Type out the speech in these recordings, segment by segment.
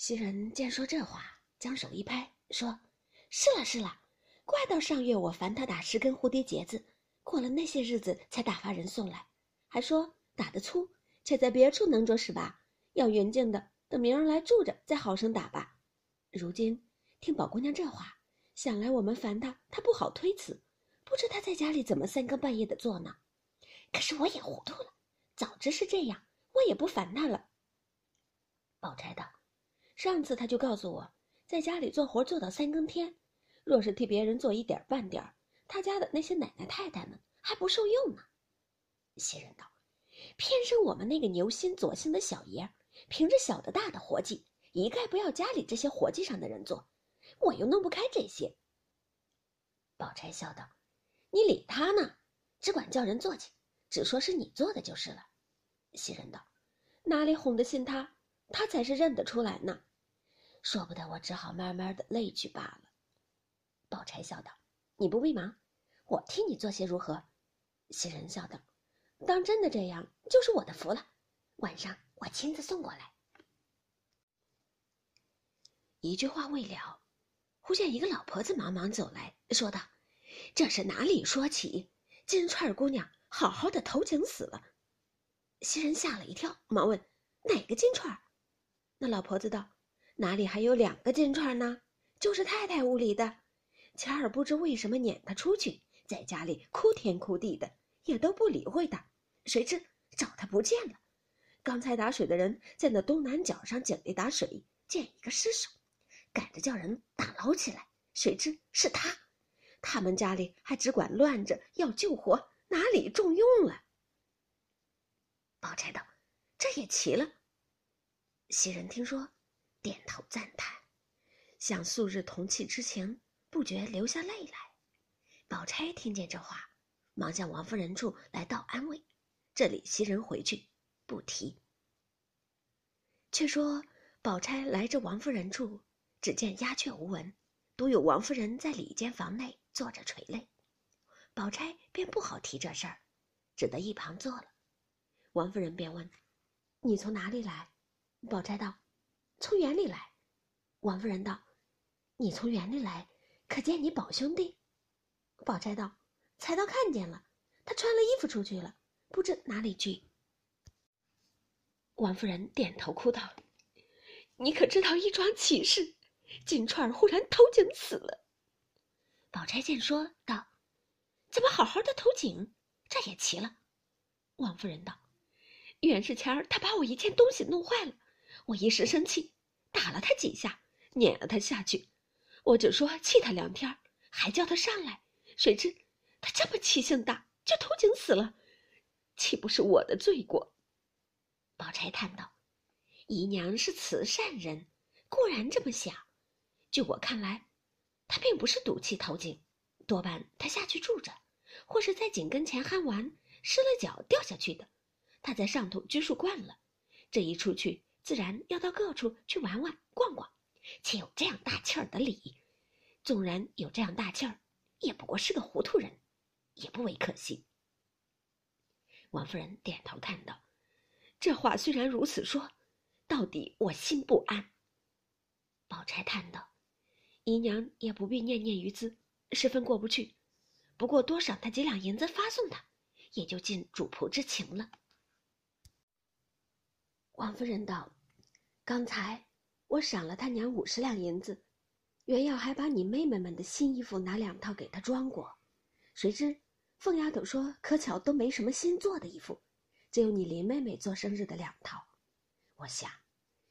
袭人见说这话，将手一拍，说：“是了是了，怪到上月我烦他打十根蝴蝶结子，过了那些日子才打发人送来，还说打得粗，且在别处能着是吧，要匀净的，等明儿来住着再好生打吧。如今听宝姑娘这话，想来我们烦他，他不好推辞，不知他在家里怎么三更半夜的做呢？可是我也糊涂了，早知是这样，我也不烦他了。”宝钗道。上次他就告诉我，在家里做活做到三更天，若是替别人做一点半点，他家的那些奶奶太太们还不受用呢。袭人道：“偏生我们那个牛心左心的小爷，凭着小的大的活计，一概不要家里这些活计上的人做，我又弄不开这些。”宝钗笑道：“你理他呢，只管叫人做去，只说是你做的就是了。”袭人道：“哪里哄得信他？他才是认得出来呢。”说不得，我只好慢慢的累去罢了。宝钗笑道：“你不必忙，我替你做些如何？”袭人笑道：“当真的这样，就是我的福了。晚上我亲自送过来。”一句话未了，忽见一个老婆子忙忙走来说道：“这是哪里说起？金钏姑娘好好的投井死了。”袭人吓了一跳，忙问：“哪个金钏？”那老婆子道。哪里还有两个金钏呢？就是太太屋里的。钱儿不知为什么撵他出去，在家里哭天哭地的，也都不理会他。谁知找他不见了。刚才打水的人在那东南角上井里打水，见一个尸首，赶着叫人打捞起来。谁知是他。他们家里还只管乱着要救活，哪里重用了？宝钗道：“这也奇了。”袭人听说。点头赞叹，想素日同气之情，不觉流下泪来。宝钗听见这话，忙向王夫人处来道安慰。这里袭人回去，不提。却说宝钗来至王夫人处，只见鸦雀无闻，独有王夫人在里间房内坐着垂泪。宝钗便不好提这事儿，只得一旁坐了。王夫人便问：“你从哪里来？”宝钗道。从园里来，王夫人道：“你从园里来，可见你宝兄弟？”宝钗道：“才到看见了，他穿了衣服出去了，不知哪里去。”王夫人点头哭道：“你可知道一桩奇事？金钏儿忽然投井死了。”宝钗见说道：“怎么好好的投井？这也奇了。”王夫人道：“原是前儿他把我一件东西弄坏了。”我一时生气，打了他几下，撵了他下去。我只说气他两天，还叫他上来。谁知他这么气性大，就投井死了，岂不是我的罪过？宝钗叹道：“姨娘是慈善人，固然这么想。就我看来，他并不是赌气投井，多半他下去住着，或是在井跟前酣玩，失了脚掉下去的。他在上头拘束惯了，这一出去。”自然要到各处去玩玩、逛逛，且有这样大气儿的理。纵然有这样大气儿，也不过是个糊涂人，也不为可惜。王夫人点头叹道：“这话虽然如此说，到底我心不安。”宝钗叹道：“姨娘也不必念念于兹，十分过不去。不过多赏他几两银子发送他，也就尽主仆之情了。”王夫人道：“刚才我赏了他娘五十两银子，原要还把你妹妹们的新衣服拿两套给她装过，谁知凤丫头说可巧都没什么新做的衣服，只有你林妹妹做生日的两套。我想，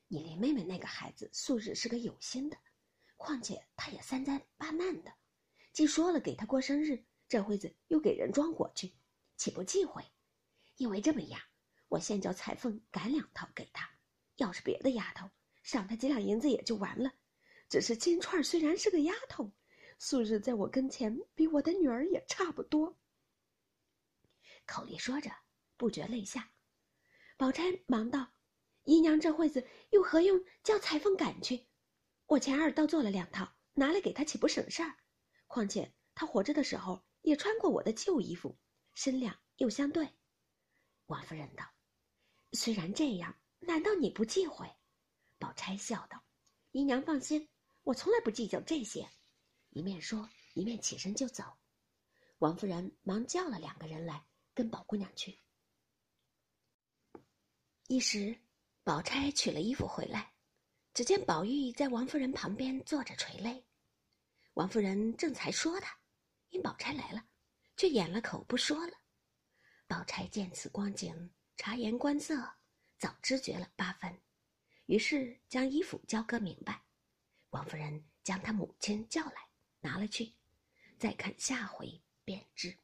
你林妹妹那个孩子素日是个有心的，况且她也三灾八难的，既说了给她过生日，这会子又给人装过去，岂不忌讳？因为这么样。”我先叫裁缝赶两套给他，要是别的丫头，赏他几两银子也就完了。只是金钏虽然是个丫头，素日在我跟前比我的女儿也差不多。口里说着，不觉泪下。宝钗忙道：“姨娘这会子又何用叫裁缝赶去？我前儿倒做了两套，拿来给她岂不省事儿？况且她活着的时候也穿过我的旧衣服，身量又相对。”王夫人道。虽然这样，难道你不忌讳？宝钗笑道：“姨娘放心，我从来不计较这些。一面说，一面起身就走。王夫人忙叫了两个人来，跟宝姑娘去。一时，宝钗取了衣服回来，只见宝玉在王夫人旁边坐着垂泪。王夫人正才说他，因宝钗来了，却掩了口不说了。宝钗见此光景，察言观色，早知觉了八分。于是将衣服交割明白，王夫人将她母亲叫来，拿了去，再看下回便知。